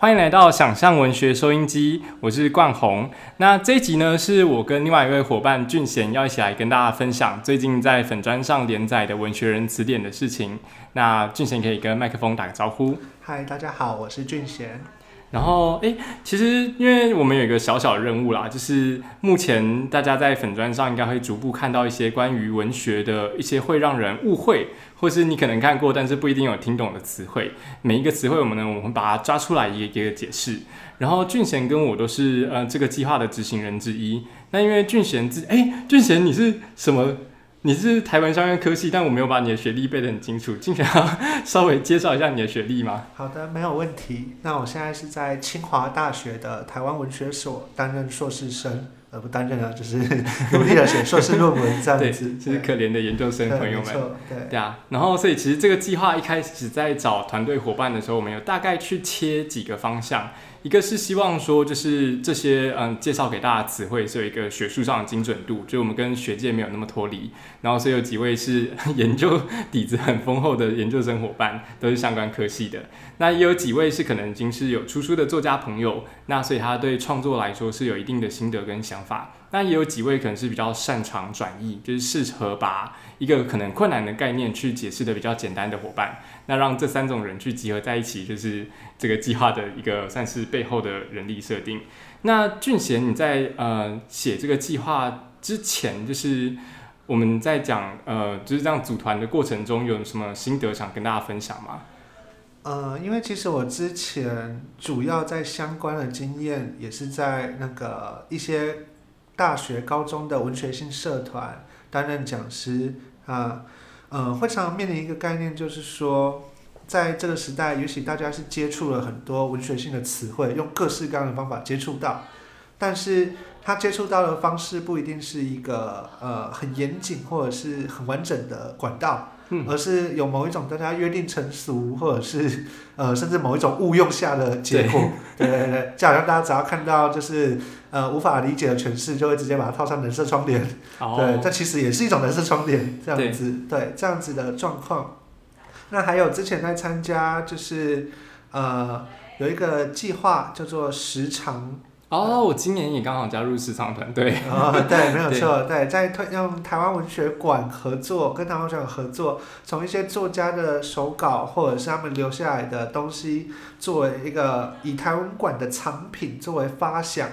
欢迎来到想象文学收音机，我是冠宏。那这一集呢，是我跟另外一位伙伴俊贤要一起来跟大家分享最近在粉砖上连载的《文学人词典》的事情。那俊贤可以跟麦克风打个招呼。嗨，大家好，我是俊贤。然后，哎，其实因为我们有一个小小任务啦，就是目前大家在粉砖上应该会逐步看到一些关于文学的一些会让人误会，或是你可能看过但是不一定有听懂的词汇。每一个词汇，我们呢，我们把它抓出来一个一个解释。然后俊贤跟我都是呃这个计划的执行人之一。那因为俊贤自，哎，俊贤你是什么？你是台湾商业科系，但我没有把你的学历背得很清楚，进去要稍微介绍一下你的学历吗？好的，没有问题。那我现在是在清华大学的台湾文学所担任硕士生，呃，不担任了，就是 努力的写硕士论文这样子。对，是可怜的研究生朋友们。对，对啊。然后，所以其实这个计划一开始在找团队伙伴的时候，我们有大概去切几个方向。一个是希望说，就是这些嗯介绍给大家词汇是有一个学术上的精准度，就我们跟学界没有那么脱离。然后，所以有几位是研究底子很丰厚的研究生伙伴，都是相关科系的。那也有几位是可能已经是有出书的作家朋友，那所以他对创作来说是有一定的心得跟想法。那也有几位可能是比较擅长转译，就是适合把一个可能困难的概念去解释的比较简单的伙伴。那让这三种人去集合在一起，就是这个计划的一个算是背后的人力设定。那俊贤，你在呃写这个计划之前，就是我们在讲呃就是这样组团的过程中，有什么心得想跟大家分享吗？呃，因为其实我之前主要在相关的经验，也是在那个一些。大学、高中的文学性社团担任讲师啊，嗯，会常常面临一个概念，就是说，在这个时代，也许大家是接触了很多文学性的词汇，用各式各样的方法接触到，但是他接触到的方式不一定是一个呃很严谨或者是很完整的管道。而是有某一种大家约定成熟，或者是呃，甚至某一种误用下的结果。对对对，就好像大家只要看到就是呃无法理解的诠释，就会直接把它套上人设窗帘。对，这其实也是一种人设窗帘，这样子。对，这样子的状况。那还有之前在参加，就是呃有一个计划叫做时长。哦，我今年也刚好加入时长团队。哦，对，没有错，对，在推用台湾文学馆合作，跟台湾文学馆合作，从一些作家的手稿或者是他们留下来的东西，作为一个以台湾馆的藏品作为发想，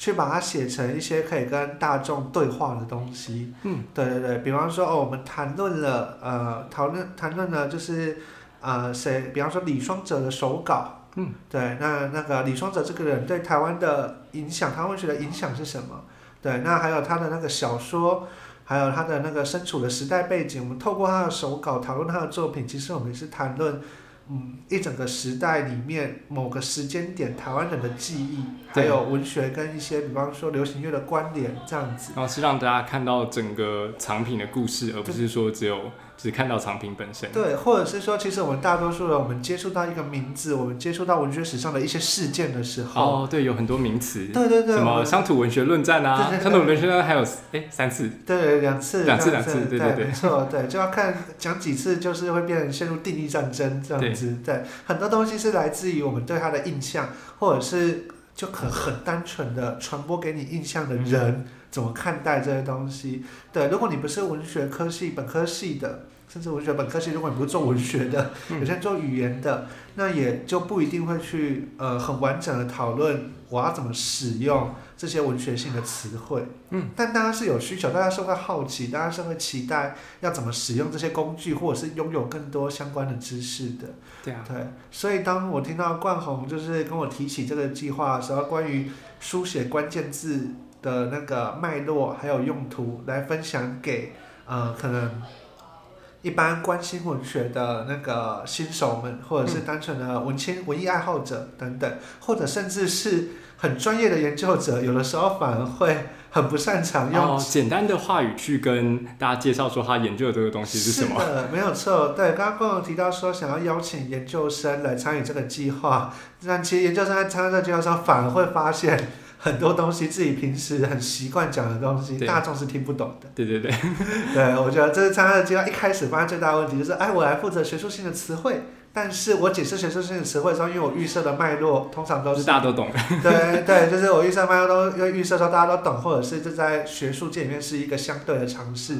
去把它写成一些可以跟大众对话的东西。嗯，对对对，比方说哦，我们谈论了呃，讨论谈论了就是呃谁，比方说李双泽的手稿。嗯，对，那那个李双泽这个人对台湾的影响，台湾文学的影响是什么？对，那还有他的那个小说，还有他的那个身处的时代背景，我们透过他的手稿讨论他的作品，其实我们也是谈论，嗯，一整个时代里面某个时间点台湾人的记忆，还有文学跟一些比方说流行乐的关联这样子。然后是让大家看到整个藏品的故事，而不是说只有。只看到藏品本身，对，或者是说，其实我们大多数人，我们接触到一个名字，我们接触到文学史上的一些事件的时候，哦，对，有很多名词，对对对，什么乡土文学论战啊，乡土文学论战还有哎三次，对，两次，两次两次，对对对，没错，对，就要看讲几次，就是会变成陷入定义战争这样子，对，很多东西是来自于我们对他的印象，或者是就可很单纯的传播给你印象的人怎么看待这些东西，对，如果你不是文学科系本科系的。甚至文学本科系，如果你不是做文学的，有些人做语言的，那也就不一定会去呃很完整的讨论我要怎么使用这些文学性的词汇。嗯，但大家是有需求，大家是会好奇，大家是会期待要怎么使用这些工具，或者是拥有更多相关的知识的。对啊。对，所以当我听到冠宏就是跟我提起这个计划的时候，关于书写关键字的那个脉络还有用途来分享给呃可能。一般关心文学的那个新手们，或者是单纯的文青、文艺爱好者等等，或者甚至是很专业的研究者，有的时候反而会很不擅长用简单的话语去跟大家介绍说他研究的这个东西是什么。是的，没有错。对，刚刚跟我提到说想要邀请研究生来参与这个计划，但其实研究生在参加这个计划上反而会发现。很多东西自己平时很习惯讲的东西，大众是听不懂的。对对对，对 我觉得这是参加的阶段一开始发现最大的问题，就是哎，我来负责学术性的词汇，但是我解释学术性的词汇的时候，因为我预设的脉络通常都是大家都懂的。对对，就是我预设脉络都因为预设说大家都懂，或者是这在学术界里面是一个相对的尝试，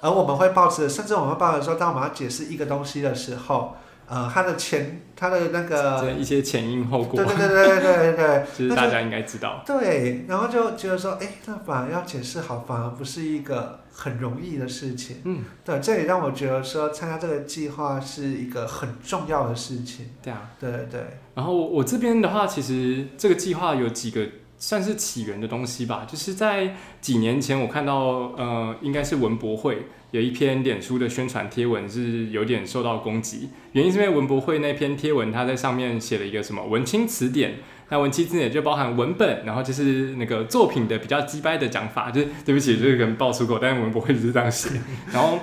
而我们会抱持，甚至我们会抱持说，当我们要解释一个东西的时候，呃，他的前他的那个这一些前因后果对，对对对对对对，就是大家应该知道。对，然后就觉得说，哎，那反而要解释好，反而不是一个很容易的事情。嗯，对，这也让我觉得说，参加这个计划是一个很重要的事情。对啊。对对对，然后我我这边的话，其实这个计划有几个算是起源的东西吧，就是在几年前我看到，呃，应该是文博会有一篇脸书的宣传贴文是有点受到攻击，原因是因为文博会那篇贴文，它在上面写了一个什么文青词典，那文青词典就包含文本，然后就是那个作品的比较鸡掰的讲法，就是对不起，这个可能爆粗口，但是文博会就是这样写，然后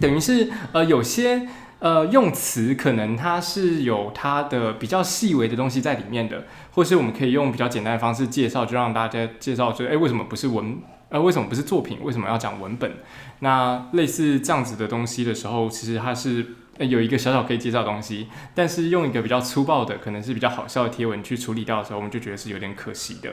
等于是呃有些。呃，用词可能它是有它的比较细微的东西在里面的，或是我们可以用比较简单的方式介绍，就让大家介绍，就哎，为什么不是文？呃，为什么不是作品？为什么要讲文本？那类似这样子的东西的时候，其实它是有一个小小可以介绍的东西，但是用一个比较粗暴的，可能是比较好笑的贴文去处理掉的时候，我们就觉得是有点可惜的。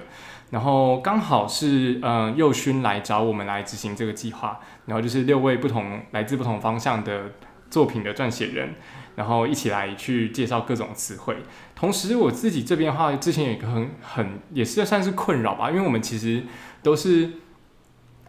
然后刚好是呃佑勋来找我们来执行这个计划，然后就是六位不同来自不同方向的。作品的撰写人，然后一起来去介绍各种词汇。同时，我自己这边的话，之前有一个很很也是算是困扰吧，因为我们其实都是，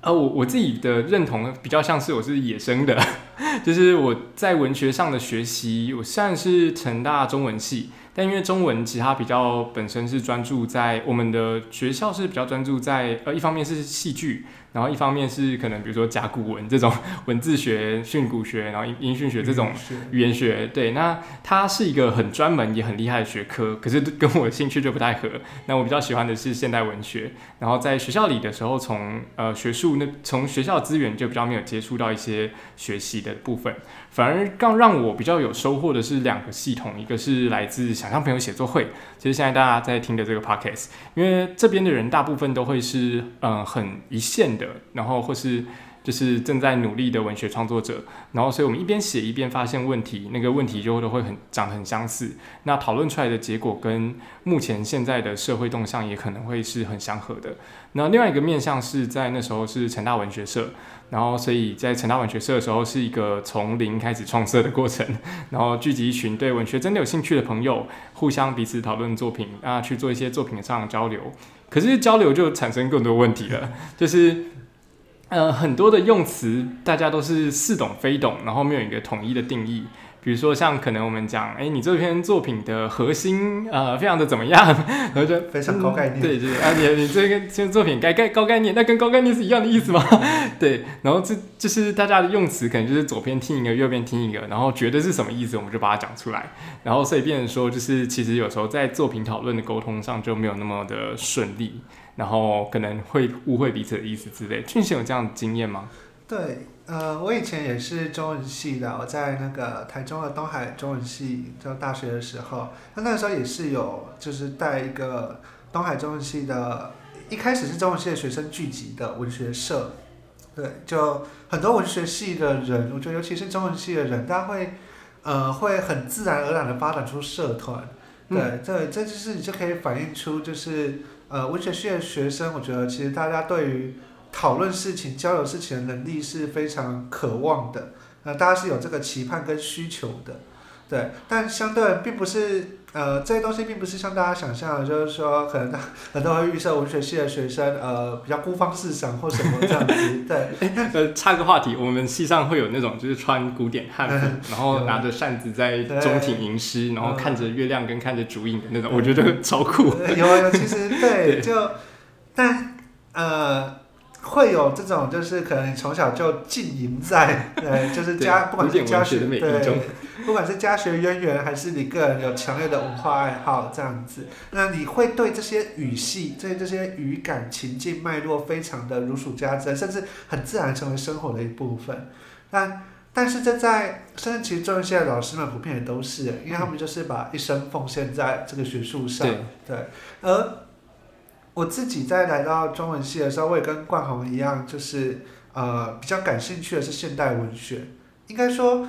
呃，我我自己的认同比较像是我是野生的，就是我在文学上的学习，我虽然是成大中文系，但因为中文其他比较本身是专注在我们的学校是比较专注在呃，一方面是戏剧。然后一方面是可能比如说甲骨文这种 文字学、训诂学，然后音音讯学这种语言学，对，那它是一个很专门也很厉害的学科，可是跟我的兴趣就不太合。那我比较喜欢的是现代文学，然后在学校里的时候，从呃学术那从学校资源就比较没有接触到一些学习的部分，反而更让我比较有收获的是两个系统，一个是来自想象朋友写作会，其实现在大家在听的这个 podcast，因为这边的人大部分都会是嗯很一线的。然后或是就是正在努力的文学创作者，然后所以我们一边写一边发现问题，那个问题就都会很长得很相似，那讨论出来的结果跟目前现在的社会动向也可能会是很相合的。那另外一个面向是在那时候是成大文学社，然后所以在成大文学社的时候是一个从零开始创设的过程，然后聚集一群对文学真的有兴趣的朋友，互相彼此讨论作品啊，去做一些作品上的交流。可是交流就产生更多问题了，就是。呃，很多的用词大家都是似懂非懂，然后没有一个统一的定义。比如说，像可能我们讲，哎，你这篇作品的核心，呃，非常的怎么样？然后就非常高概念。对对，啊，你你这个这作品该概高概念，那跟高概念是一样的意思吗？对，然后这就是大家的用词，可能就是左边听一个，右边听一个，然后觉得是什么意思，我们就把它讲出来。然后所以变成说，就是其实有时候在作品讨论的沟通上就没有那么的顺利。然后可能会误会彼此的意思之类。俊贤有这样的经验吗？对，呃，我以前也是中文系的，我在那个台中的东海中文系就大学的时候，那那个时候也是有就是带一个东海中文系的，一开始是中文系的学生聚集的文学社，对，就很多文学系的人，我觉得尤其是中文系的人，大家会呃会很自然而然的发展出社团，对，这这就是你就可以反映出就是。呃，文学系的学生，我觉得其实大家对于讨论事情、交流事情的能力是非常渴望的。那大家是有这个期盼跟需求的，对。但相对并不是，呃，这些东西并不是像大家想象的，就是说可能很多人预设文学系的学生，呃，比较孤芳自赏或什么这样子。对。呃，插个话题，我们系上会有那种就是穿古典汉服，然后拿着扇子在中庭吟诗，然后看着月亮跟看着竹影的那种，我觉得超酷。有有，其实对，就但呃。会有这种，就是可能你从小就浸淫在，对，就是家，不管是家学对，不管是家学渊源，还是你个人有强烈的文化爱好这样子，那你会对这些语系、对这些语感、情境脉络非常的如数家珍，甚至很自然成为生活的一部分。但但是这在，甚至其实中文系的老师们普遍也都是，因为他们就是把一生奉献在这个学术上，对，而。我自己在来到中文系的时候，我也跟冠宏一样，就是呃比较感兴趣的是现代文学。应该说，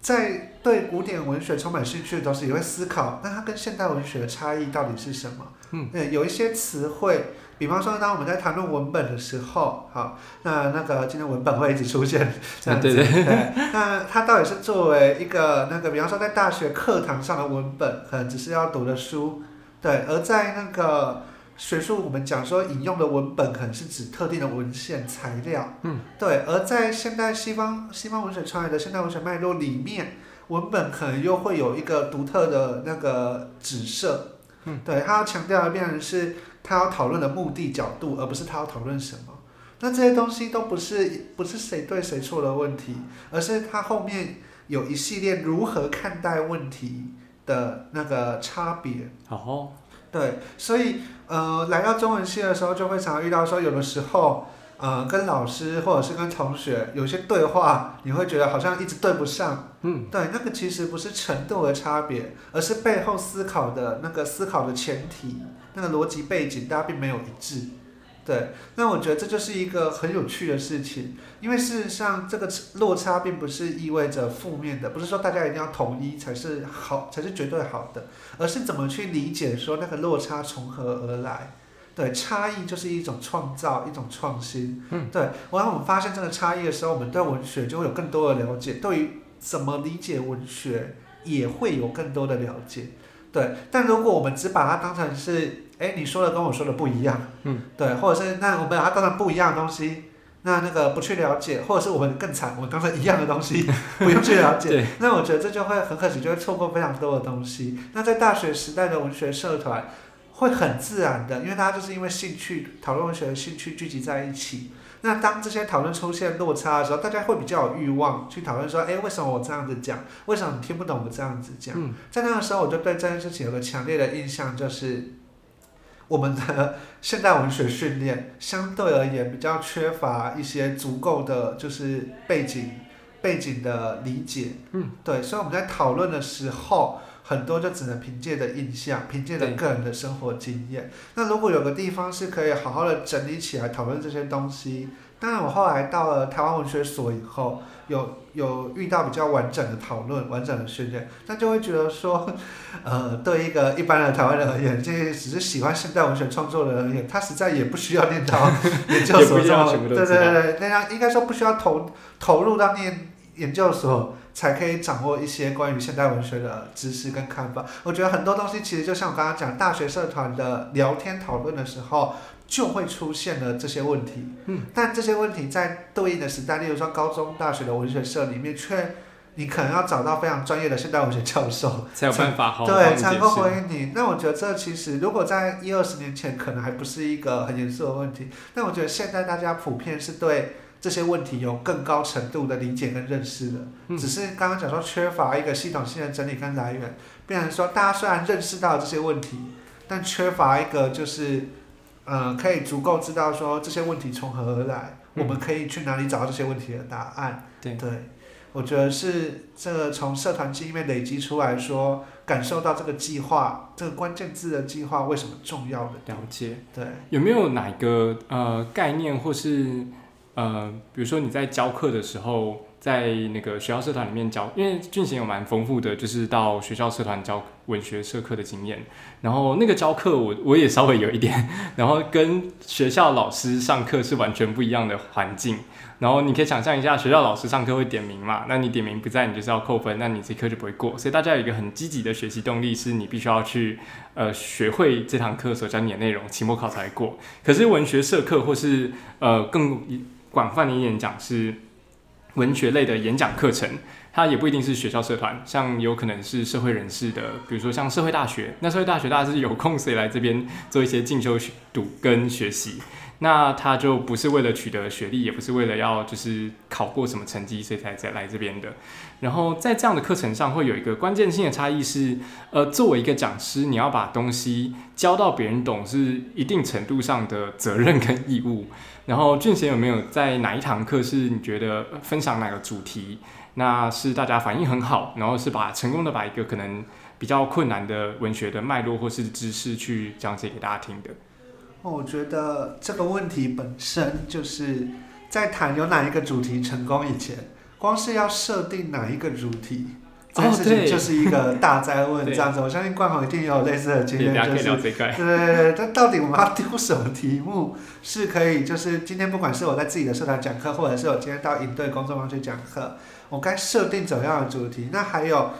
在对古典文学充满兴趣的同时，也会思考，那它跟现代文学的差异到底是什么？嗯，对，有一些词汇，比方说，当我们在谈论文本的时候，好，那那个今天文本会一直出现 这样子，对对对，那它到底是作为一个那个，比方说在大学课堂上的文本，可能只是要读的书，对，而在那个学术，我们讲说引用的文本，可能是指特定的文献材料，嗯，对，而在现代西方西方文学传来的现代文学脉络里面，文本可能又会有一个独特的那个指涉。嗯，对他要强调的变成是他要讨论的目的角度，而不是他要讨论什么。那这些东西都不是不是谁对谁错的问题，而是他后面有一系列如何看待问题的那个差别。哦，对，所以呃，来到中文系的时候，就会常常遇到说，有的时候呃，跟老师或者是跟同学有些对话，你会觉得好像一直对不上。嗯，对，那个其实不是程度的差别，而是背后思考的那个思考的前提，那个逻辑背景，大家并没有一致。对，那我觉得这就是一个很有趣的事情，因为事实上这个落差并不是意味着负面的，不是说大家一定要统一才是好，才是绝对好的，而是怎么去理解说那个落差从何而来。对，差异就是一种创造，一种创新。嗯，对，当我们发现这个差异的时候，我们对文学就会有更多的了解，对于怎么理解文学也会有更多的了解。对，但如果我们只把它当成是，哎，你说的跟我说的不一样，嗯，对，或者是那我们把它当成不一样的东西，那那个不去了解，或者是我们更惨，我们当成一样的东西，不用去了解，那我觉得这就会很可惜，就会错过非常多的东西。那在大学时代的文学社团会很自然的，因为大家就是因为兴趣讨论文学的兴趣聚集在一起。那当这些讨论出现落差的时候，大家会比较有欲望去讨论说，哎，为什么我这样子讲？为什么你听不懂我这样子讲？嗯，在那个时候，我就对这件事情有个强烈的印象，就是我们的 现代文学训练相对而言比较缺乏一些足够的就是背景背景的理解。嗯，对，所以我们在讨论的时候。很多就只能凭借的印象，凭借着个人的生活经验。那如果有个地方是可以好好的整理起来讨论这些东西，当然我后来到了台湾文学所以后，有有遇到比较完整的讨论、完整的训练，那就会觉得说，呃，对一个一般的台湾人而言，这些只是喜欢现代文学创作的人而言，他实在也不需要念到 研究所这么，对对对，那样应该说不需要投投入到念研究所。才可以掌握一些关于现代文学的知识跟看法。我觉得很多东西其实就像我刚刚讲，大学社团的聊天讨论的时候，就会出现了这些问题。嗯，但这些问题在对应的时代，例如说高中、大学的文学社里面，却你可能要找到非常专业的现代文学教授 才有办法好对才能够回应你。那我觉得这其实如果在一二十年前，可能还不是一个很严肃的问题。但我觉得现在大家普遍是对。这些问题有更高程度的理解跟认识的，只是刚刚讲说缺乏一个系统性的整理跟来源，变成说大家虽然认识到这些问题，但缺乏一个就是，呃，可以足够知道说这些问题从何而来，我们可以去哪里找到这些问题的答案。对，我觉得是这个从社团经验累积出来说，感受到这个计划，这个关键字的计划为什么重要的了解。对，有没有哪个呃概念或是？呃，比如说你在教课的时候，在那个学校社团里面教，因为俊贤有蛮丰富的，就是到学校社团教文学社课的经验。然后那个教课，我我也稍微有一点，然后跟学校老师上课是完全不一样的环境。然后你可以想象一下，学校老师上课会点名嘛？那你点名不在，你就是要扣分，那你这课就不会过。所以大家有一个很积极的学习动力，是你必须要去呃学会这堂课所教你的内容，期末考才过。可是文学社课或是呃更广泛的演讲是文学类的演讲课程，它也不一定是学校社团，像有可能是社会人士的，比如说像社会大学，那社会大学大家是有空所以来这边做一些进修读跟学习，那他就不是为了取得学历，也不是为了要就是考过什么成绩所以才才来这边的。然后在这样的课程上会有一个关键性的差异是，呃，作为一个讲师，你要把东西教到别人懂，是一定程度上的责任跟义务。然后俊贤有没有在哪一堂课是你觉得分享哪个主题，那是大家反应很好，然后是把成功的把一个可能比较困难的文学的脉络或是知识去讲解给大家听的？我觉得这个问题本身就是在谈有哪一个主题成功以前，光是要设定哪一个主题，这件事情就是一个大灾问，对这样子。我相信冠宏一定也有类似的经验，就是对对对，但到底我们要丢什么题目是可以？就是今天不管是我在自己的社团讲课，或者是我今天到营队工作坊去讲课，我该设定怎样的主题？那还有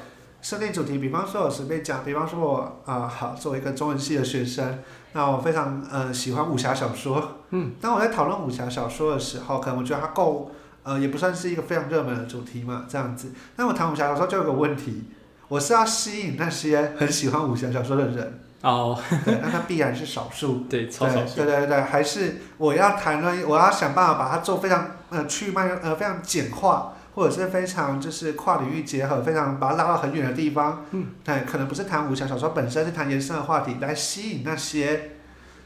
设定主题，比方说我随便讲，比方说我啊、好，作为一个中文系的学生，那我非常呃喜欢武侠小说。嗯，当我在讨论武侠小说的时候，可能我觉得它够呃，也不算是一个非常热门的主题嘛，这样子。那我谈武侠小说就有个问题，我是要吸引那些很喜欢武侠小说的人。哦，对，那他必然是少数。对，超少对数。对对对，还是我要谈论，我要想办法把它做非常呃去脉呃非常简化，或者是非常就是跨领域结合，非常把它拉到很远的地方。嗯，对，可能不是谈武侠小说本身，是谈延伸的话题来吸引那些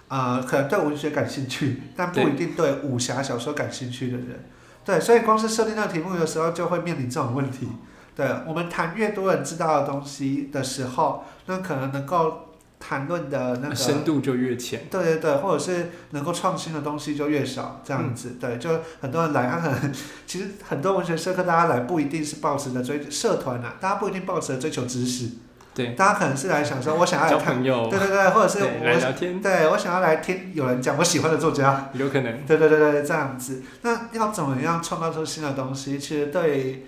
呃可能对文学感兴趣，但不一定对武侠小说感兴趣的人。对，所以光是设定那个题目，的时候就会面临这种问题。对我们谈越多人知道的东西的时候，那可能能够谈论的那个深度就越浅。对对对，或者是能够创新的东西就越少，这样子。对，就很多人来，他可能 其实很多文学社科大家来不一定是抱持着追社团啊，大家不一定抱持着追求知识，对，大家可能是来想说，我想要交来看，朋友，对对对，或者是对，来我聊天，对我想要来听有人讲我喜欢的作家，有可能。对对对对，这样子。那要怎么样创造出新的东西？其实对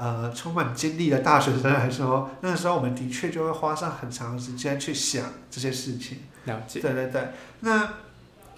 呃充满精力的大学生来说，那个时候我们的确就会花上很长的时间去想这些事情。了解。对对对，那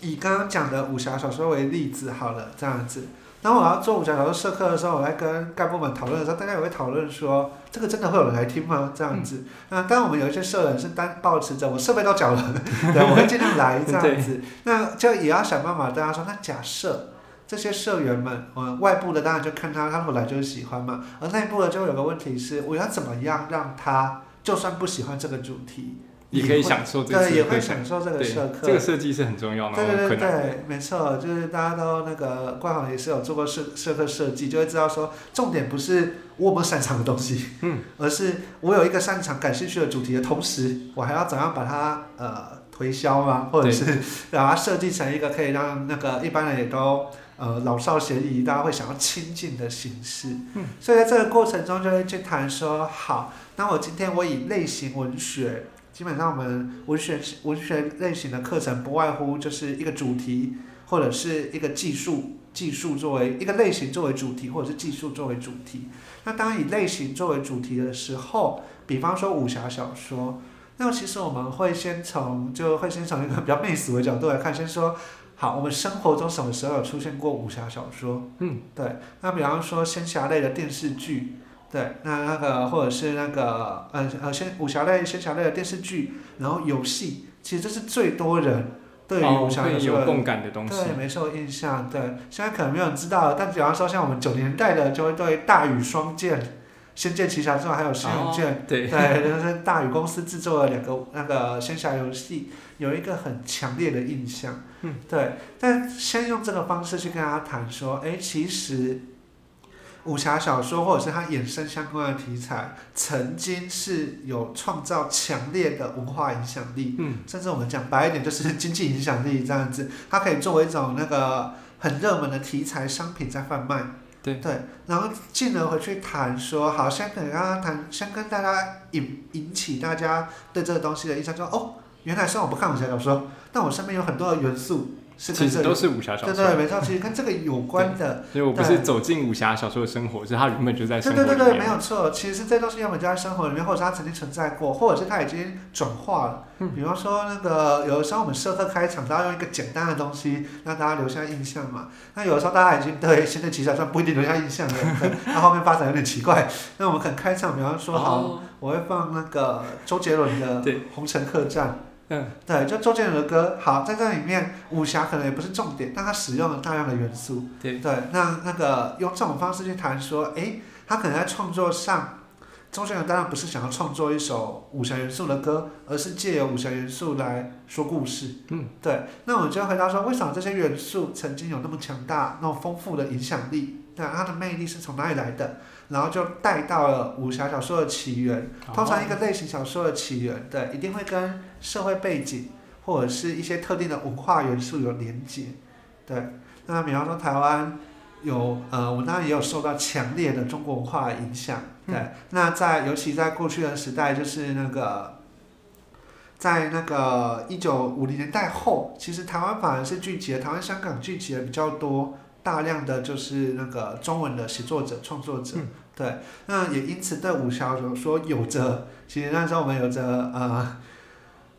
以刚刚讲的武侠小说为例子好了，这样子。当我要做武侠小说社课的时候，我在跟干部们讨论的时候，大家也会讨论说，这个真的会有人来听吗？这样子。那当然，我们有一些社人是单保持着我设备都缴了，对，我会尽量来这样子。那就也要想办法，大家说，那假设这些社员们，呃，外部的当然就看他，他本来就是喜欢嘛，而内部的就有个问题是，我要怎么样让他就算不喜欢这个主题，也可以享受这对，也会。享受这个，社课。这个设计是很重要的，对对对对，没错，就是大家都那个冠行也是有做过社社课设计，就会知道说，重点不是我们擅长的东西，嗯，而是我有一个擅长、感兴趣的主题的同时，我还要怎样把它呃推销嘛，或者是把它设计成一个可以让那个一般人也都呃老少咸宜，大家会想要亲近的形式。嗯，所以在这个过程中就会去谈说，好，那我今天我以类型文学。基本上我们文学文学类型的课程不外乎就是一个主题，或者是一个技术技术作为一个类型作为主题，或者是技术作为主题。那当以类型作为主题的时候，比方说武侠小说，那么其实我们会先从就会先从一个比较媚俗的角度来看，先说好，我们生活中什么时候有出现过武侠小说？嗯，对。那比方说仙侠类的电视剧。对，那那个或者是那个呃呃仙武侠类、仙侠类的电视剧，然后游戏，其实这是最多人对于哦武侠会小说的、有共感的东西。对，没错，印象对。现在可能没有人知道，但比方说像我们九年代的，就会对大禹双剑、仙剑奇侠传还有仙人剑，哦对，对，就是大禹公司制作的两个那个仙侠游戏，有一个很强烈的印象。嗯，对。但先用这个方式去跟大家谈说，哎，其实武侠小说或者是它衍生相关的题材，曾经是有创造强烈的文化影响力，嗯，甚至我们讲白一点，就是经济影响力这样子，它可以作为一种那个很热门的题材商品在贩卖。对对，然后进而回去谈说，好，先跟大家谈，先跟大家引引起大家对这个东西的印象，说哦，原来虽然我不看武侠小说，但我身边有很多的元素是其实都是武侠小说。对对，没错，其实跟这个有关的，所以我不是走进武侠小说的生活，是它原本就在生对对对对，活里面。没有错。其实这都是要么就在生活里面，或者是它曾经存在过，或者是它已经转化了。嗯比方说那个，有的时候我们社课开场都要用一个简单的东西让大家留下印象嘛。那有的时候大家已经对《仙剑奇侠传》不一定留下印象了，对那后面发展有点奇怪。那我们可能开场，比方说好，哦，我会放那个周杰伦的《对红尘客栈》。嗯，对，就周杰伦的歌，好，在这里面武侠可能也不是重点，但他使用了大量的元素。对，对，那那个用这种方式去谈说，哎，他可能在创作上，周杰伦当然不是想要创作一首武侠元素的歌，而是借由武侠元素来说故事。嗯，对。那我们就回答说，为什么这些元素曾经有那么强大、那么丰富的影响力？那它的魅力是从哪里来的？然后就带到了武侠小说的起源。通常一个类型小说的起源，对，一定会跟社会背景或者是一些特定的文化元素有连接。对，那比方说台湾有呃，我们当然也有受到强烈的中国文化的影响。对，那在尤其在过去的时代，就是那个。在那个一九五零年代后，其实台湾反而是聚集了台湾、香港聚集了比较多大量的就是那个中文的写作者、创作者，对，那也因此对武侠小说有着，其实那时候我们有着呃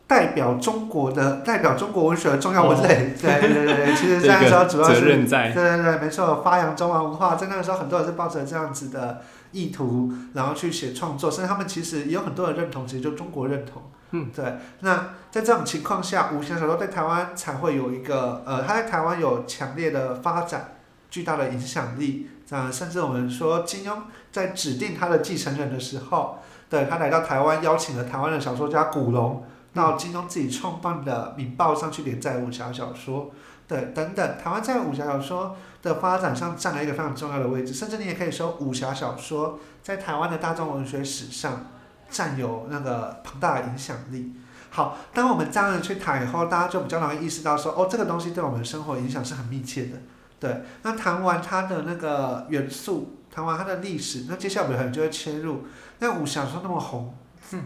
代表中国的代表中国文学的重要文类，对对对对，其实那时候主要是对对对，没错，发扬中华文化，在那个时候很多人是抱着这样子的意图，然后去写创作，甚至他们其实也有很多人认同，其实就中国认同。嗯，对。那在这种情况下，武侠小说在台湾才会有一个，呃，它在台湾有强烈的发展，巨大的影响力。啊，甚至我们说金庸在指定他的继承人的时候，对他来到台湾，邀请了台湾的小说家古龙到金庸自己创办的《明报》上去连载武侠小说，对，等等。台湾在武侠小说的发展上占了一个非常重要的位置，甚至你也可以说，武侠小说在台湾的大众文学史上。占有那个庞大的影响力。好，当我们这样子去谈以后，大家就比较容易意识到说，哦，这个东西对我们的生活影响是很密切的。对，那谈完它的那个元素，谈完它的历史，那接下来我们可能就会切入，那武侠说那么红，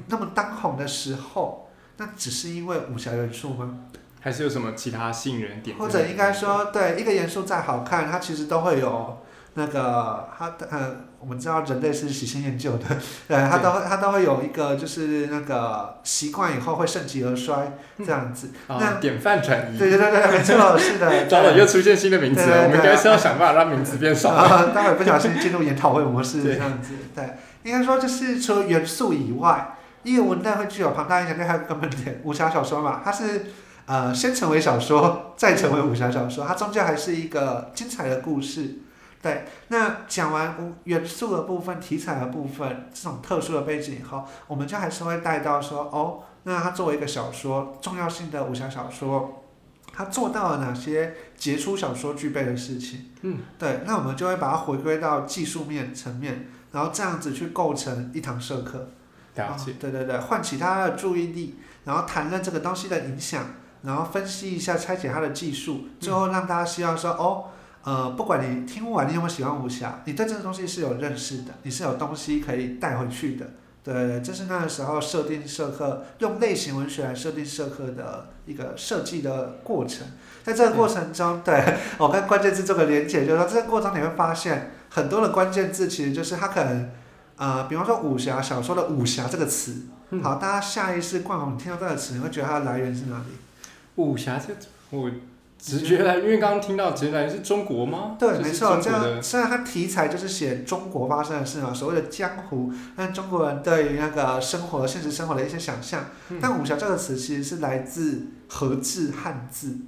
那么当红的时候，那只是因为武侠元素吗？还是有什么其他吸引人点？或者应该说，对，一个元素再好看，它其实都会有。那个它呃，我们知道人类是喜新厌旧的，对，它都它都会有一个就是那个习惯以后会盛极而衰这样子。那典范转移。对对对对，没错，是的。糟了，又出现新的名词了，我们应该是要想办法让名词变少。待会不小心进入研讨会模式这样子，对，应该说就是除了元素以外，一个文代会具有庞大影响力，还有根本点，武侠小说嘛，它是呃先成为小说，再成为武侠小说，它终究还是一个精彩的故事。对，那讲完元素的部分、题材的部分这种特殊的背景以后，我们就还是会带到说，哦，那它作为一个小说，重要性的武侠小说，它做到了哪些杰出小说具备的事情？嗯，对，那我们就会把它回归到技术面层面，然后这样子去构成一堂社课。了解。对对对，唤起他的注意力，然后谈论这个东西的影响，然后分析一下拆解它的技术，最后让大家希望说，哦。呃，不管你听完，你有没有喜欢武侠，你对这个东西是有认识的，你是有东西可以带回去的。对，这是那个时候设定社课，用类型文学来设定社课的一个设计的过程。在这个过程中，对我跟关键字做个连接，就是说这个过程你会发现很多的关键字其实就是它可能，呃，比方说武侠小说的武侠这个词，好，大家下意识惯红，听到这个词，你会觉得它的来源是哪里？武侠这我。直觉来，因为刚刚听到直觉来源是中国吗？对，没错，这样虽然它题材就是写中国发生的事嘛，所谓的江湖，但中国人对于那个生活、现实生活的一些想象。但武侠这个词其实是来自和字汉字。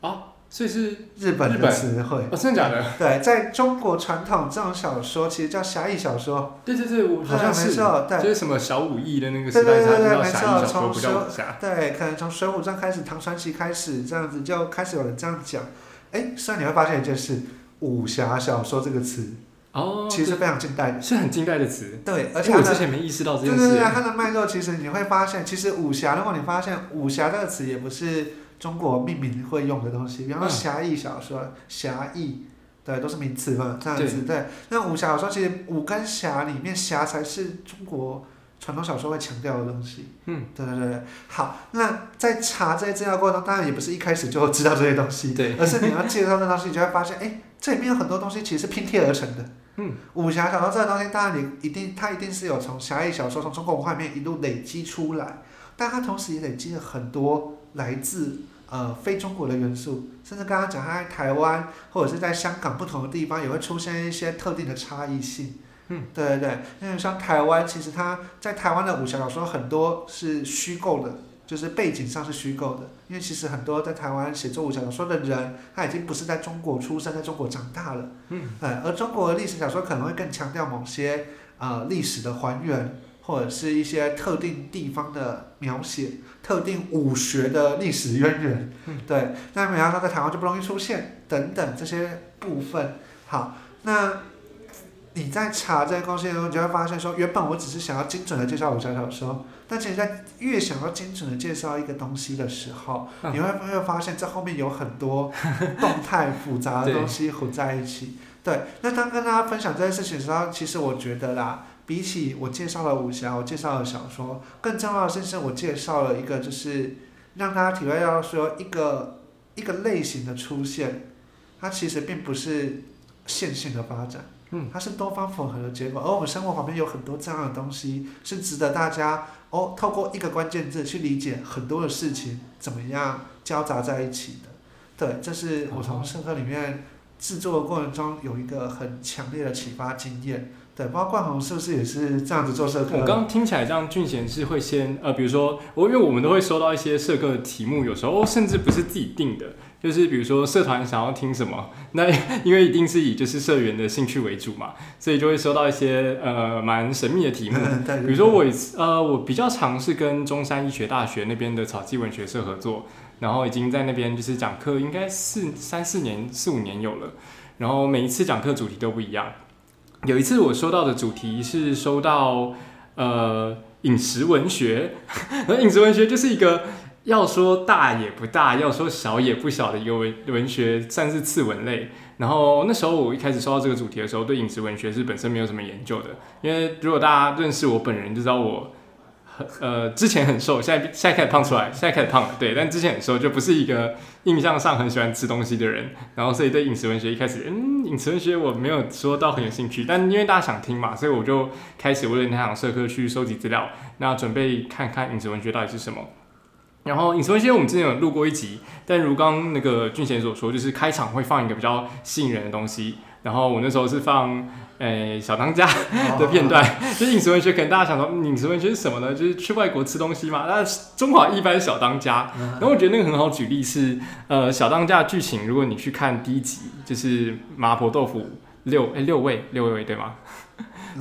啊。所以是日本的词汇哦，真的假的？对，在中国传统这种小说其实叫侠义小说。对对对，好像没错，对，就是什么小武艺的那个时代才叫侠义小说，不叫武侠。对，可能从《水浒传》开始，《唐传奇》开始，这样子就开始有人这样讲。哎，所以你会发现一件事，武侠小说这个词哦，其实非常近代，是很近代的词。对，而且我之前没意识到这件事。对对对，它的脉络其实你会发现，其实武侠，如果你发现武侠这个词也不是。中国命名会用的东西，比方说侠义小说，侠义，对，都是名词嘛，这样子对。那武侠小说其实武跟侠里面侠才是中国传统小说会强调的东西。嗯，对对对。好，那在查这些资料过程中，当然也不是一开始就知道这些东西，对，而是你要介绍这东西，你就会发现，哎，这里面有很多东西其实是拼贴而成的。嗯，武侠小说这个东西，当然你一定，它一定是有从侠义小说从中国文化里面一路累积出来，但它同时也累积了很多来自。呃，非中国的元素，甚至刚刚讲，它在台湾或者是在香港不同的地方，也会出现一些特定的差异性。嗯，对对对，因为像台湾，其实它在台湾的武侠小说很多是虚构的，就是背景上是虚构的。因为其实很多在台湾写作武侠小说的人，他已经不是在中国出生，在中国长大了。嗯，呃，而中国的历史小说可能会更强调某些呃历史的还原。或者是一些特定地方的描写，特定武学的历史渊源，对，那比方说在台湾就不容易出现等等这些部分。好，那你在查这些东西的时候，你就会发现说，原本我只是想要精准的介绍武侠小说，但其实在越想要精准的介绍一个东西的时候，嗯你会会发现这后面有很多动态复杂的东西混在一起。对，那当跟大家分享这件事情的时候，其实我觉得啦，比起我介绍了武侠，我介绍了小说，更重要的是，是我介绍了一个，就是让大家体会到说一个一个类型的出现，它其实并不是线性的发展。嗯，它是多方混合的结果，而我们生活旁边有很多这样的东西，是值得大家哦，透过一个关键字去理解很多的事情怎么样交杂在一起的。对，这是我从社科里面制作的过程中有一个很强烈的启发经验。对，包括冠宏是不是也是这样子做社课？我刚刚听起来这样，俊贤是会先呃，比如说我因为我们都会收到一些社课的题目，有时候甚至不是自己定的，就是比如说社团想要听什么，那因为一定是以就是社员的兴趣为主嘛，所以就会收到一些呃蛮神秘的题目。比如说我呃，我比较尝试跟中山医学大学那边的草记文学社合作，然后已经在那边就是讲课，应该四三四年四五年有了，然后每一次讲课主题都不一样。有一次我收到的主题是收到呃饮食文学，饮食文学就是一个要说大也不大，要说小也不小的一个文文学，算是次文类。然后那时候我一开始收到这个主题的时候，对饮食文学是本身没有什么研究的，因为如果大家认识我本人就知道我。呃，之前很瘦，现在现在开始胖出来，现在开始胖了，对，但之前很瘦，就不是一个印象上很喜欢吃东西的人，然后所以对饮食文学一开始，嗯，饮食文学我没有说到很有兴趣，但因为大家想听嘛，所以我就开始为了那堂社科去收集资料，那准备看看饮食文学到底是什么。然后饮食文学我们之前有录过一集，但如刚那个俊贤所说，就是开场会放一个比较吸引人的东西，然后我那时候是放。诶，小当家的片段，就是饮食文学，可能大家想说，饮食文学是什么呢？就是去外国吃东西嘛。那中华一般小当家，然后我觉得那个很好举例是，呃，小当家的剧情，如果你去看第一集，就是麻婆豆腐六诶六味六味对吗？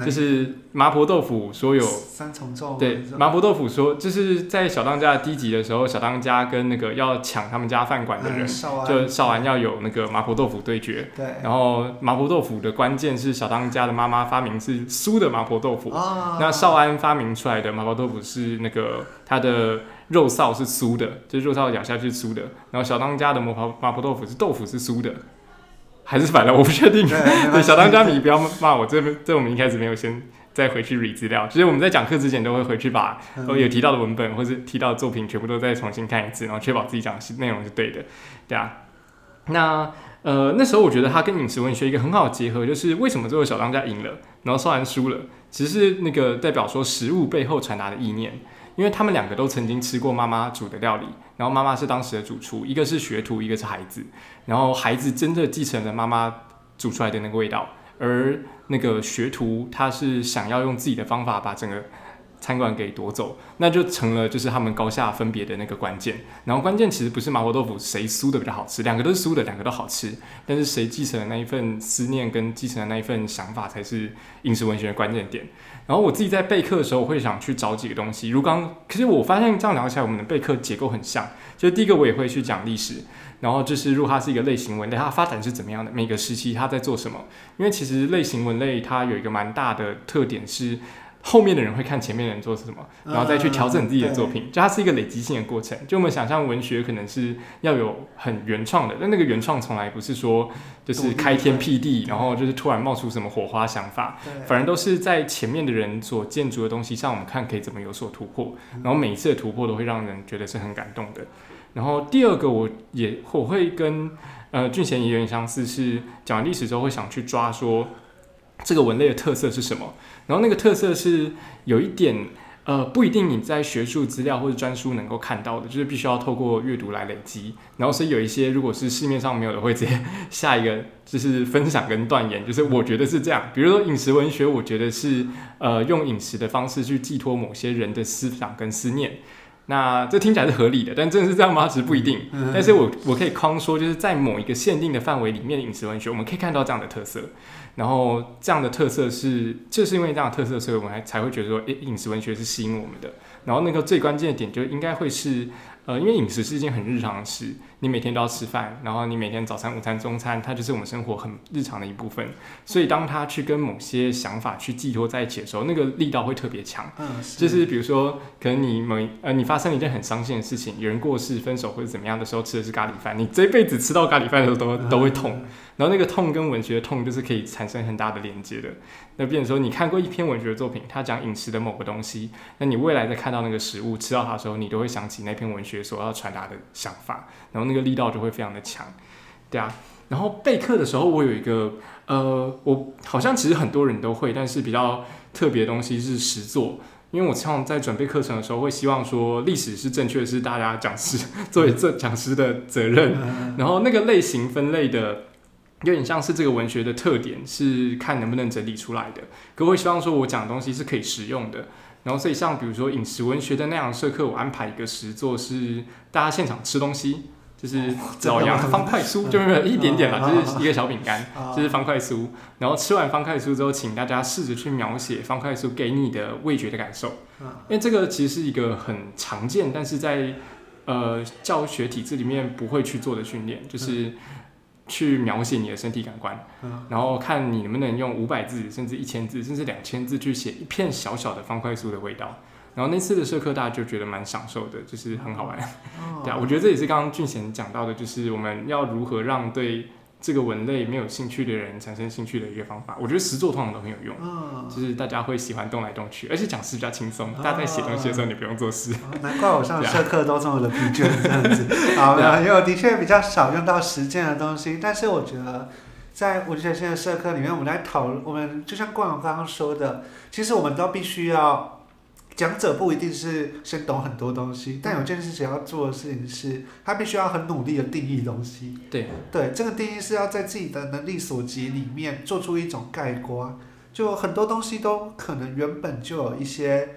就是麻婆豆腐说有三重奏，对，麻婆豆腐说就是在小当家的第一集的时候，小当家跟那个要抢他们家饭馆的人，就少安要有那个麻婆豆腐对决。对，然后麻婆豆腐的关键是小当家的妈妈发明是酥的麻婆豆腐，哦、那少安发明出来的麻婆豆腐是那个它的肉臊是酥的，就是肉臊咬下去是酥的，然后小当家的麻婆麻婆豆腐是豆腐是酥的。还是反了，我不确定。对，小当家迷不要骂我，这这我们一开始没有先再回去 re 资料，其实我们在讲课之前都会回去把我有提到的文本或者提到的作品全部都再重新看一次，然后确保自己讲的内容是对的，对啊。那呃那时候我觉得他跟饮食文学一个很好的结合，就是为什么最后小当家赢了，然后少安输了，其实是那个代表说食物背后传达的意念。因为他们两个都曾经吃过妈妈煮的料理，然后妈妈是当时的主厨，一个是学徒，一个是孩子，然后孩子真的继承了妈妈煮出来的那个味道，而那个学徒他是想要用自己的方法把整个餐馆给夺走，那就成了就是他们高下分别的那个关键。然后关键其实不是麻婆豆腐谁酥的比较好吃，两个都是酥的，两个都好吃，但是谁继承的那一份思念跟继承的那一份想法才是饮食文学的关键点。然后我自己在备课的时候，我会想去找几个东西。如刚，可是我发现这样聊起来，我们的备课结构很像。就第一个，我也会去讲历史，然后就是如果它是一个类型文类，它发展是怎么样的，每个时期它在做什么。因为其实类型文类它有一个蛮大的特点是。后面的人会看前面的人做什么，然后再去调整自己的作品，就它是一个累积性的过程。就我们想象文学可能是要有很原创的，但那个原创从来不是说就是开天辟地，然后就是突然冒出什么火花想法，反而都是在前面的人所建筑的东西上，我们看可以怎么有所突破。然后每一次的突破都会让人觉得是很感动的。然后第二个，我也我会跟呃俊贤也有点相似，是讲完历史之后会想去抓说这个文类的特色是什么。然后那个特色是有一点，呃，不一定你在学术资料或者专书能够看到的，就是必须要透过阅读来累积。然后所以有一些如果是市面上没有的，会直接下一个就是分享跟断言，就是我觉得是这样。比如说饮食文学，我觉得是呃用饮食的方式去寄托某些人的思想跟思念。那这听起来是合理的，但真的是这样吗？其实不一定。但是我我可以框说，就是在某一个限定的范围里面，饮食文学我们可以看到这样的特色。然后这样的特色是，就是因为这样的特色，所以我们才才会觉得说，诶，饮食文学是吸引我们的。然后那个最关键的点就应该会是，呃，因为饮食是一件很日常的事，你每天都要吃饭，然后你每天早餐、午餐、中餐，它就是我们生活很日常的一部分。所以当它去跟某些想法去寄托在一起的时候，那个力道会特别强。嗯，就是比如说，可能你某呃你发生了一件很伤心的事情，有人过世、分手或者怎么样的时候，吃的是咖喱饭，你这辈子吃到咖喱饭的时候都都会痛。然后那个痛跟文学的痛就是可以产生很大的连接的。那变成说，你看过一篇文学作品，它讲饮食的某个东西，那你未来在看到那个食物吃到它的时候，你都会想起那篇文学所要传达的想法，然后那个力道就会非常的强，对啊。然后备课的时候，我有一个呃，我好像其实很多人都会，但是比较特别的东西是实作，因为我常常在准备课程的时候，会希望说历史是正确的，是大家讲师 作为这讲师的责任，然后那个类型分类的。有点像是这个文学的特点，是看能不能整理出来的。可我希望说，我讲的东西是可以实用的。然后，所以像比如说饮食文学的那样社课，我安排一个实作是大家现场吃东西，就是老杨方块酥，就是一点点嘛，就是一个小饼干，就是方块酥。然后吃完方块酥之后，请大家试着去描写方块酥给你的味觉的感受。因为这个其实是一个很常见，但是在呃教学体制里面不会去做的训练，就是。去描写你的身体感官，然后看你能不能用五百字，甚至一千字，甚至两千字去写一片小小的方块酥的味道。然后那次的社课，大家就觉得蛮享受的，就是很好玩。对啊，我觉得这也是刚刚俊贤讲到的，就是我们要如何让对。这个文类没有兴趣的人产生兴趣的一个方法，我觉得实作通常都很有用，就是大家会喜欢动来动去，而且讲师比较轻松，大家在写东西的时候你不用做事。难怪我上 社课都这么的疲倦这样子。好，因为我的确比较少用到实践的东西，但是我觉得在文学性的社课里面，我们来讨论，我们就像冠勇刚刚说的，其实我们都必须要。讲者不一定是先懂很多东西，但有件事情要做的事情是，他必须要很努力的定义东西。对对，这个定义是要在自己的能力所及里面做出一种概括，就很多东西都可能原本就有一些，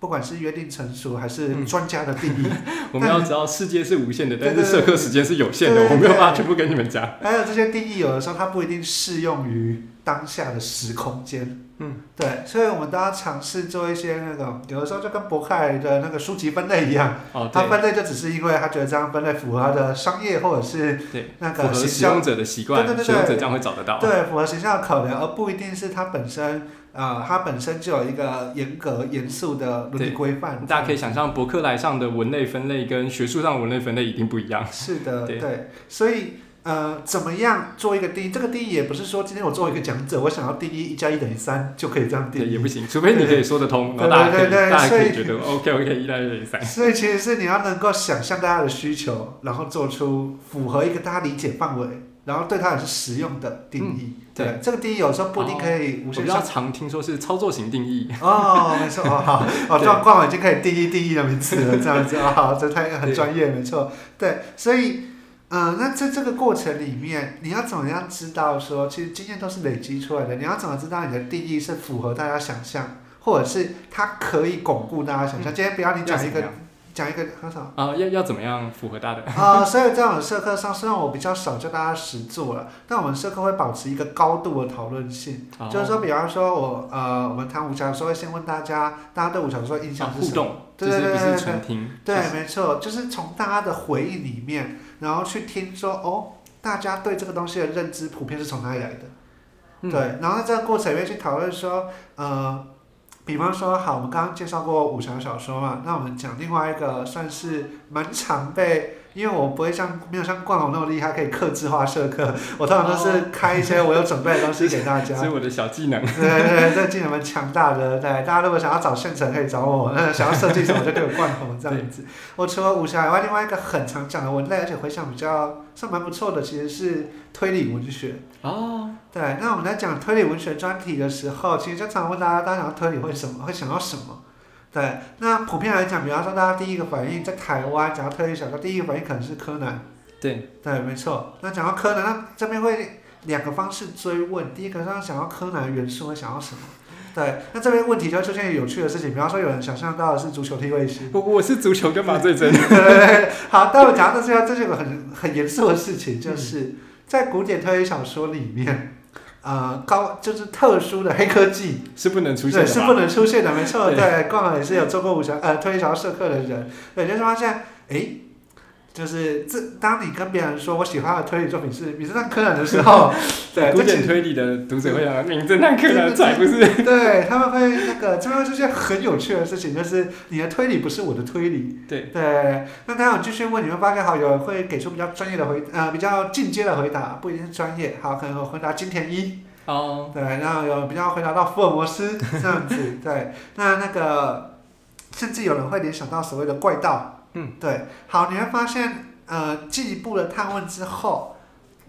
不管是约定成熟还是专家的定义。我们要知道世界是无限的，但是社课时间是有限的，我没有办法全部跟你们讲。还有这些定义，有的时候它不一定适用于当下的时空间。嗯，对，所以我们都要尝试做一些那种，有的时候就跟博客的那个书籍分类一样，哦，他分类就只是因为他觉得这样分类符合他的商业或者是那个使用者的习惯，对对对，使用者这样会找得到，对，符合形象的考量，而不一定是它本身，呃，它本身就有一个严格严肃的伦理规范。大家可以想象，博客来上的文类分类跟学术上的文类分类一定不一样。是的，对，所以。呃，怎么样做一个定义？这个定义也不是说今天我作为一个讲者，我想要定义一加一等于三就可以这样定义，也不行，除非你可以说得通，对对对，大家可以觉得 OK OK，一加一等于三。所以其实是你要能够想象大家的需求，然后做出符合一个大家理解范围，然后对它也是实用的定义。对，这个定义有时候不一定可以无限。比较常听说是操作型定义。哦，没错，哦好，哦，状况已经可以定义定义的名词了，这样子啊，好，这太很专业，没错，对，所以。嗯，那在这个过程里面，你要怎么样知道说，其实经验都是累积出来的？你要怎么知道你的定义是符合大家想象，或者是它可以巩固大家想象？今天不要你讲一个，讲一个很少？啊，要要怎么样符合大家？啊，所以在我们社课上，虽然我比较少教大家实做了，但我们社课会保持一个高度的讨论性，就是说，比方说我呃，我们谈武侠的时候，会先问大家，大家对武侠说印象是什么？对对对对对，对，没错，就是从大家的回忆里面。然后去听说哦，大家对这个东西的认知普遍是从哪里来的？对，然后在这个过程里面去讨论说，呃，比方说好，我们刚刚介绍过武侠小说嘛，那我们讲另外一个算是蛮常被。因为我不会像没有像冠宏那么厉害，可以克制化社课。我通常都是开一些我有准备的东西给大家。所以我的小技能。对对对，这技能蛮强大的。对，大家如果想要找现成，可以找我。想要设计什么，就可以冠宏这样子。我除了武侠以外，另外一个很常讲的文类，而且回想比较算蛮不错的，其实是推理文学。哦。对，那我们在讲推理文学专题的时候，其实就常问大家，大家想要推理会什么？会想到什么？对，那普遍来讲，比方说大家第一个反应在台湾讲到推理小说，第一个反应可能是柯南。对，对，没错。那讲到柯南，那这边会两个方式追问。第一个，他想要柯南元素会想要什么？对，那这边问题就会出现有趣的事情，比方说有人想象到的是足球踢卫星。我我是足球跟麻醉针。对。好，但我讲到这些，这是个很很严肃的事情，就是在古典推理小说里面。呃，高就是特殊的黑科技是不能出现的，是不能出现的，没错。对，刚好也是有做过武侠呃推理小说社课的人，对，就是发现，哎，就是这，当你跟别人说我喜欢的推理作品是《名侦探柯南》的时候，对，古典推理的读者会想，名侦探柯南才不是。对他们会那个，这边出现很有趣的事情，就是你的推理不是我的推理。对对，那当然我继续问，你会发现好有人会给出比较专业的回，呃，比较进阶的回答，不一定是专业。好，可能有回答金田一，哦，对，然后有比较回答到福尔摩斯这样子，对，那那个甚至有人会联想到所谓的怪盗，嗯，对，好，你会发现，呃，进一步的探问之后，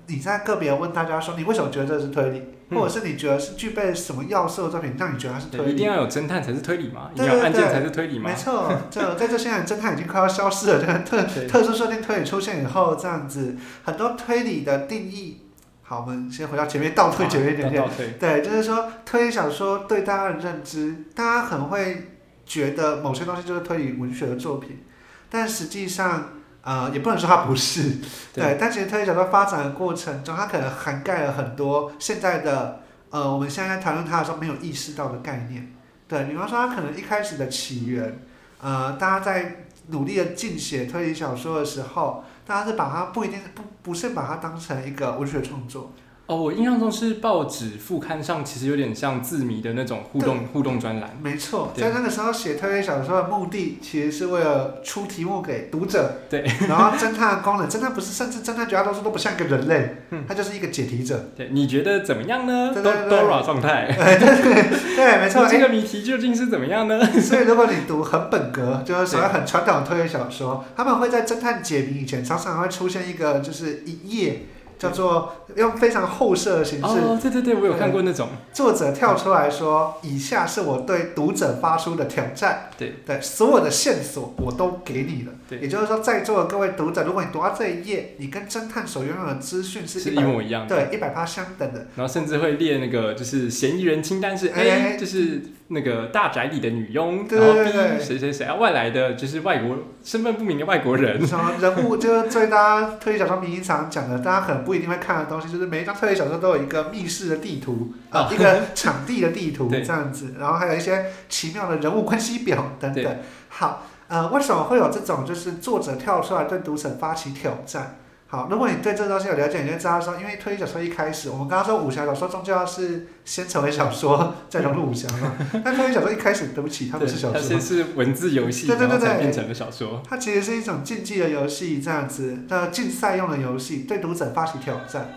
你在个别问大家说，你为什么觉得这是推理，嗯或者是你觉得是具备什么要素的作品让你觉得它是推理，一定理？要有侦探才是推理嘛，一对对才是推理嘛没。错，这在这现在侦探已经快要消失了，这个特 对特殊设定推理出现以后，这样子很多推理的定义。好，我们先回到前面，倒退前面一点点倒。退。对，就是说推理小说对大家的认知，大家很会觉得某些东西就是推理文学的作品，但实际上，呃，也不能说它不是。对对，但其实推理小说发展的过程中，它可能涵盖了很多现在的，呃，我们现在在谈论它的时候没有意识到的概念。对，比方说它可能一开始的起源，呃，大家在努力的进写推理小说的时候，大家是把它不一定不不是把它当成一个文学创作。哦，我印象中是报纸副刊上，其实有点像字谜的那种互动互动专栏。没错，在那个时候写推理小说的目的，其实是为了出题目给读者。对。然后侦探的功能，侦探不是，甚至侦探绝大多数都不像一个人类，嗯他就是一个解题者。对，你觉得怎么样呢对对对对 Dora 状态，对，没 错。哎这个谜题究竟是怎么样呢？所以如果你读很本格，就是所谓很传统的推理小说，他们会在侦探解谜以前，常常会出现一个就是一页。叫做用非常后设的形式，哦，对对对，我有看过那种。作者跳出来说：“以下是我对读者发出的挑战。”对对，所有的线索我都给你了。对也就是说，在座的各位读者，如果你读到这一页，你跟侦探所拥有的资讯是是一模一样的。对一百趴相等的。然后甚至会列那个就是嫌疑人清单是哎 A，就是那个大宅里的女佣，对对对谁谁谁啊，外来的就是外国身份不明的外国人。什么人物就是最大家推理小说迷常讲的，大家可能不一定会看的东西，就是每一张推理小说都有一个密室的地图啊、哦一个场地的地图对这样子，然后还有一些奇妙的人物关系表等等。好，呃，为什么会有这种就是作者跳出来对读者发起挑战？好，如果你对这个东西有了解，你就知道说，因为推理小说一开始，我们刚刚说武侠小说终究要是先成为小说，再融入武侠嘛。但推理小说一开始，对不起，它不是小说它先，是文字游戏，对对对对变成了小说。它其实是一种竞技的游戏，这样子的竞赛用的游戏，对读者发起挑战。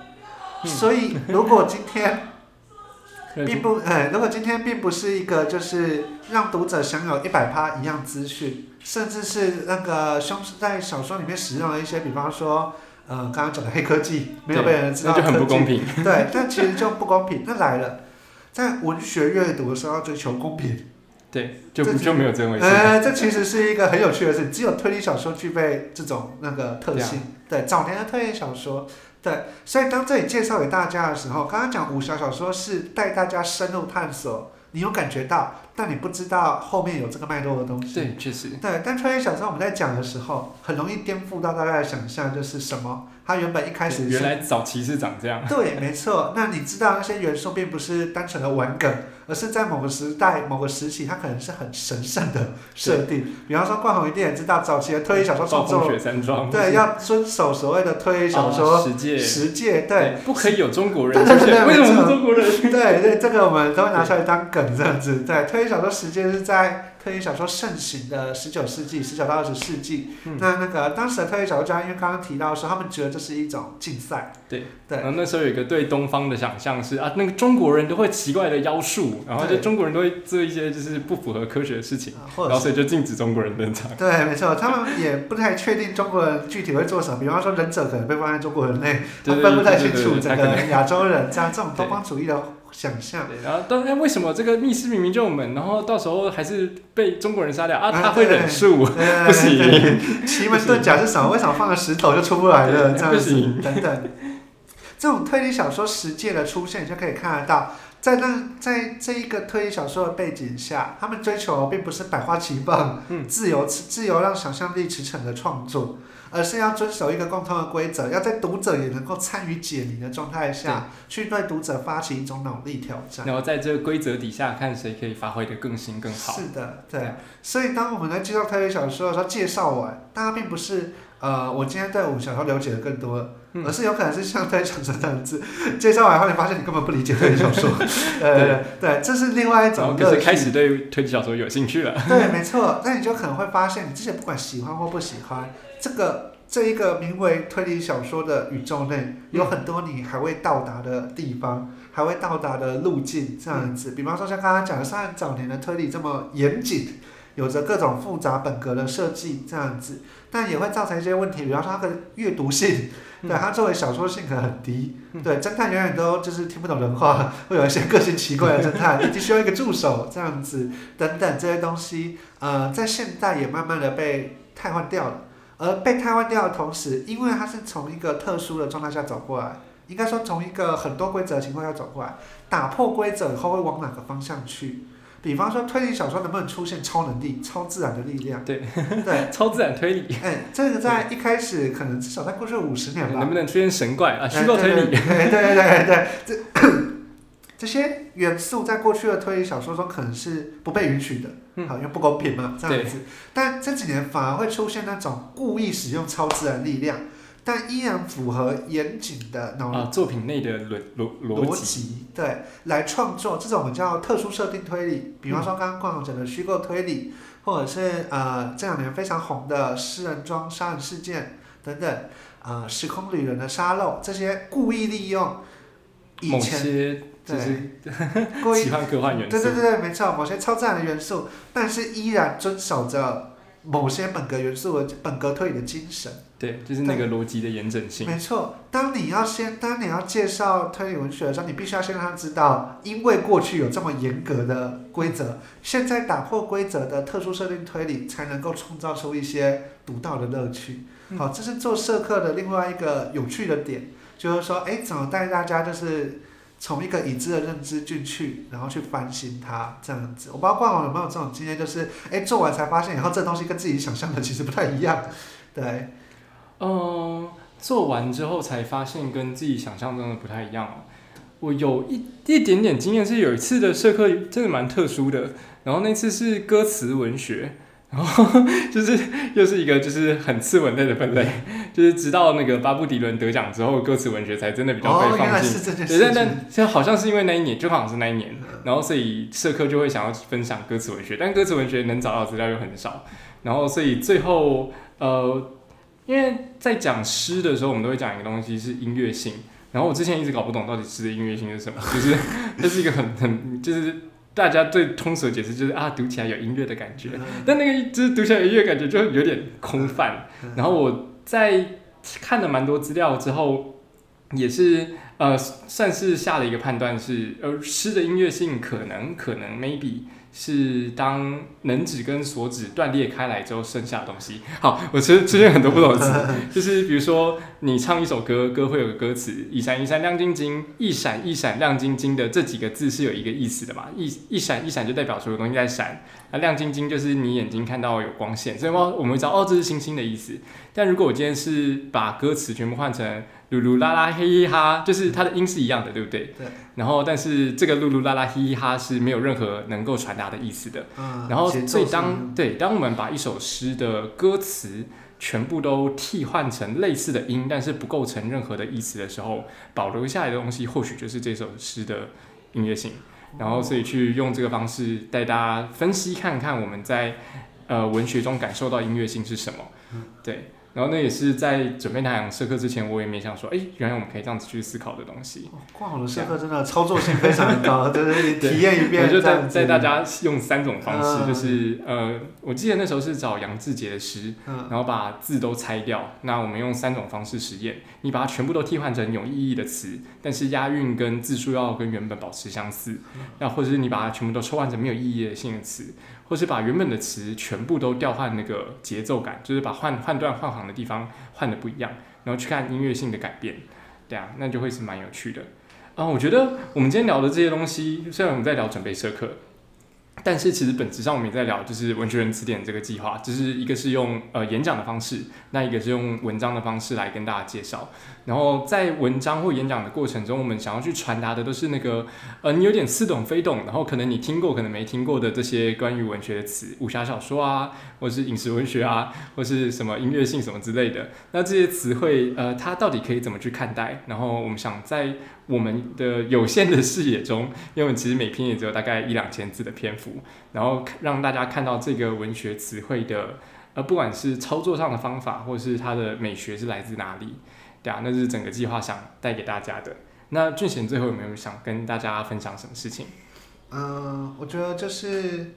所以，如果今天并不，呃，如果今天并不是一个就是让读者享有一百趴一样资讯，甚至是那个凶在小说里面使用的一些，比方说，呃，刚刚讲的黑科技，没有被人知道那就很不公平。对，但其实就不公平。那来了，在文学阅读的时候要追求公平，对，就就没有这回事。呃，这其实是一个很有趣的事，只有推理小说具备这种那个特性。对，早年的推理小说，对，所以当这里介绍给大家的时候，刚刚讲武侠小说是带大家深入探索，你有感觉到，但你不知道后面有这个脉络的东西。对，确实。对，但穿越小说我们在讲的时候，很容易颠覆到大家的想象，就是什么？它原本一开始是原来早期是长这样。对，没错。那你知道那些元素并不是单纯的玩梗，而是在某个时代、某个时期，它可能是很神圣的设定。比方说，冠宏一定也知道，早期的推理小说创作。对，要遵守所谓的推理小说哦十戒。十戒，对。不可以有中国人对对对。为什么中国人？对对，这个我们都会拿出来当梗这样子。对，推理小说十戒是在推理小说盛行的十九世纪，十九到二十世纪。嗯那那个当时的推理小说家，因为刚刚提到说，他们觉得这是一种竞赛。对对然后那时候有一个对东方的想象是啊，那个中国人都会奇怪的妖术，然后就中国人都会做一些就是不符合科学的事情，然后所以就禁止中国人登场。对，没错，他们也不太确定中国人具体会做什么。比方说，忍者可能被放在中国人内，他对分不太清楚整对他可能个亚洲人，这样这种东方主义的想象。对，然后当然为什么这个密室明明就有门，然后到时候还是被中国人杀掉啊？啊他会忍术，不行。奇门遁甲是什么？为什么放个石头就出不来了？这样子等等。这种推理小说实践的出现，你就可以看得到，在那在这一个推理小说的背景下，他们追求并不是百花齐放、嗯自由自由让想象力驰骋的创作，而是要遵守一个共同的规则，要在读者也能够参与解谜的状态下，去对读者发起一种脑力挑战。然后在这个规则底下看谁可以发挥的更新更好。是的，对。所以当我们在介绍推理小说的时候，介绍完，大家并不是呃，我今天对武小说了解的更多而是有可能是像推理小说这样子，介绍完后你发现你根本不理解推理小说，呃，对，这是另外一种乐趣。可是开始对推理小说有兴趣了。对，没错，那你就可能会发现，你之前不管喜欢或不喜欢这个这一个名为推理小说的宇宙内，有很多你还未到达的地方，还未到达的路径，这样子。比方说像刚刚讲的，像早年的推理这么严谨，有着各种复杂本格的设计，这样子，但也会造成一些问题，比方说它的阅读性。对它作为小说性可能很低，对侦探永远都就是听不懂人话，会有一些个性奇怪的侦探，以及需要一个助手这样子，等等这些东西，呃，在现代也慢慢的被替换掉了。而被瘫痪掉的同时，因为它是从一个特殊的状态下走过来，应该说从一个很多规则的情况下走过来，打破规则以后会往哪个方向去？比方说推理小说能不能出现超能力、超自然的力量？对对，超自然推理，哎，这个在一开始可能至少在过去五十年吧能，不能出现神怪啊？哎虚构推理，对对对对对对，这 这些元素在过去的推理小说中可能是不被允许的，嗯。好，因为不公平嘛，这样子。但这几年反而会出现那种故意使用超自然力量，但依然符合严谨的脑啊，作品内的逻逻逻逻辑，对，来创作这种我们叫特殊设定推理，比方说刚刚冠宏讲的虚构推理，或者是呃这两年非常红的诗人庄杀人事件等等，呃时空旅人的沙漏，这些故意利用以某前些就对是故意 奇幻科幻元素对对，对对，没错，某些超自然的元素，但是依然遵守着某些本格元素的本格推理的精神。对，就是那个逻辑的严整性。没错，当你要先，当你要介绍推理文学的时候，你必须要先让他知道，因为过去有这么严格的规则，现在打破规则的特殊设定推理才能够创造出一些独到的乐趣。嗯好，这是做社课的另外一个有趣的点，就是说，哎，怎么带大家就是从一个已知的认知进去，然后去翻新它这样子。我不知道冠宏有没有这种经验，就是哎做完才发现，然后这东西跟自己想象的其实不太一样。对，嗯，做完之后才发现跟自己想象中的不太一样。我有一一点点经验，是有一次的社课真的蛮特殊的，然后那次是歌词文学，然后 就是又是一个就是很次文类的分类，就是直到那个巴布迪伦得奖之后，歌词文学才真的比较哦，被原来放进。对，是这件事情。但但好像是因为那一年，就好像是那一年，然后所以社科就会想要分享歌词文学，但歌词文学能找到的资料又很少，然后所以最后呃，因为在讲诗的时候，我们都会讲一个东西是音乐性，然后我之前一直搞不懂到底诗的音乐性是什么，就是 这是一个很很就是大家最通俗的解释就是啊读起来有音乐的感觉，但那个就是读起来有音乐感觉就有点空泛，然后我在看了蛮多资料之后，也是呃算是下了一个判断是，呃诗的音乐性可能可能 maybe 是当能指跟所指断裂开来之后剩下的东西。好，我其实出现很多不懂的词，就是比如说你唱一首歌，歌会有个歌词“一闪一闪亮晶晶”，一闪一闪亮晶晶的这几个字是有一个意思的嘛？一一闪一闪就代表所有东西在闪，那亮晶晶就是你眼睛看到有光线，所以我我们会知道哦这是星星的意思。但如果我今天是把歌词全部换成噜噜啦啦嘿嘿哈，就是它的音是一样的，对不对？对。然后，但是这个噜噜啦啦嘿嘿哈是没有任何能够传达的意思的。嗯，然后，所以当对当我们把一首诗的歌词全部都替换成类似的音，但是不构成任何的意思的时候，保留下来的东西或许就是这首诗的音乐性。然后，所以去用这个方式带大家分析看看我们在呃文学中感受到音乐性是什么。嗯对。然后那也是在准备那堂社课之前，我也没想说，哎，原来我们可以这样子去思考的东西。哦冠宏的社课真的操作性非常的高，对对对，体验一遍我就带带大家用三种方式，嗯就是呃，我记得那时候是找杨志杰的诗，嗯然后把字都拆掉。那我们用三种方式实验，你把它全部都替换成有意义的词，但是押韵跟字数要跟原本保持相似。那或者是你把它全部都抽换成没有意义的性的词，或是把原本的词全部都调换那个节奏感，就是把换换段换行的地方换的不一样，然后去看音乐性的改变。对啊，那就会是蛮有趣的。啊、我觉得我们今天聊的这些东西，虽然我们在聊准备社课，但是其实本质上我们也在聊，就是文学人词典这个计划，就是一个是用呃演讲的方式，那一个是用文章的方式来跟大家介绍。然后在文章或演讲的过程中，我们想要去传达的都是那个呃你有点似懂非懂，然后可能你听过可能没听过的这些关于文学的词，武侠小说啊，或是饮食文学啊，或是什么音乐性什么之类的。那这些词汇呃它到底可以怎么去看待？然后我们想在我们的有限的视野中，因为其实每篇也只有大概一两千字的篇幅，然后让大家看到这个文学词汇的，呃，不管是操作上的方法，或是它的美学是来自哪里，对啊，那是整个计划想带给大家的。那俊贤最后有没有想跟大家分享什么事情？嗯，我觉得就是。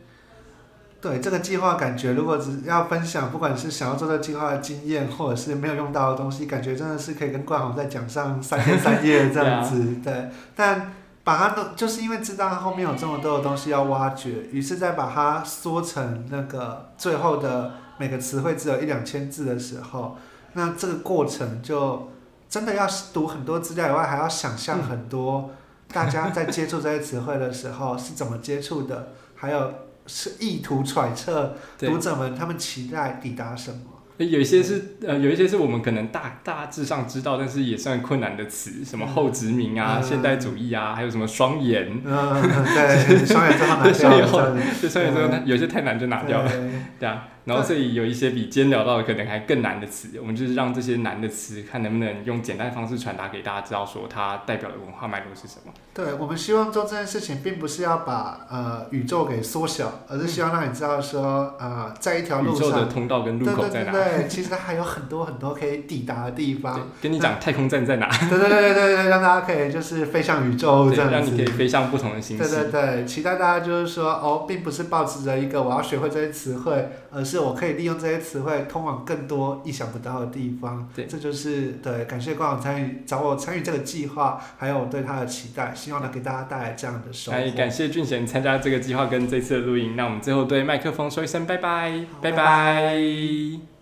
对这个计划，感觉如果只要分享，不管是想要做这个计划的经验，或者是没有用到的东西，感觉真的是可以跟冠宏再讲上三天三夜这样子。对，但把它弄，就是因为知道它后面有这么多的东西要挖掘，于是再把它缩成那个最后的每个词汇只有一两千字的时候，那这个过程就真的要读很多资料以外，还要想象很多大家在接触这些词汇的时候是怎么接触的，还有。是意图揣测读者们他们期待抵达什么？有一些是呃，有一些是我们可能大大致上知道，但是也算困难的词，什么后殖民啊、现代主义啊，还有什么双眼。嗯，对，双眼最好拿掉。这双眼之后，有些太难就拿掉了。对啊。然后这里有一些比今天聊到的可能还更难的词，我们就是让这些难的词，看能不能用简单的方式传达给大家，知道说它代表的文化脉络是什么。对，我们希望做这件事情，并不是要把呃宇宙给缩小，而是希望让你知道说，呃，在一条路上，宇宙的通道跟路口在哪？对对对，其实它还有很多很多可以抵达的地方。跟你讲太空站在哪？对对对对对，让大家可以就是飞向宇宙这样子。让你可以飞向不同的星系。对对对，期待大家就是说，哦，并不是抱持着一个我要学会这些词汇，而是我可以利用这些。词汇通往更多意想不到的地方，对，这就是对感谢官网参与找我参与这个计划，还有我对他的期待，希望能给大家带来这样的收获。感谢俊贤参加这个计划跟这次的录音，那我们最后对麦克风说一声拜拜，拜拜。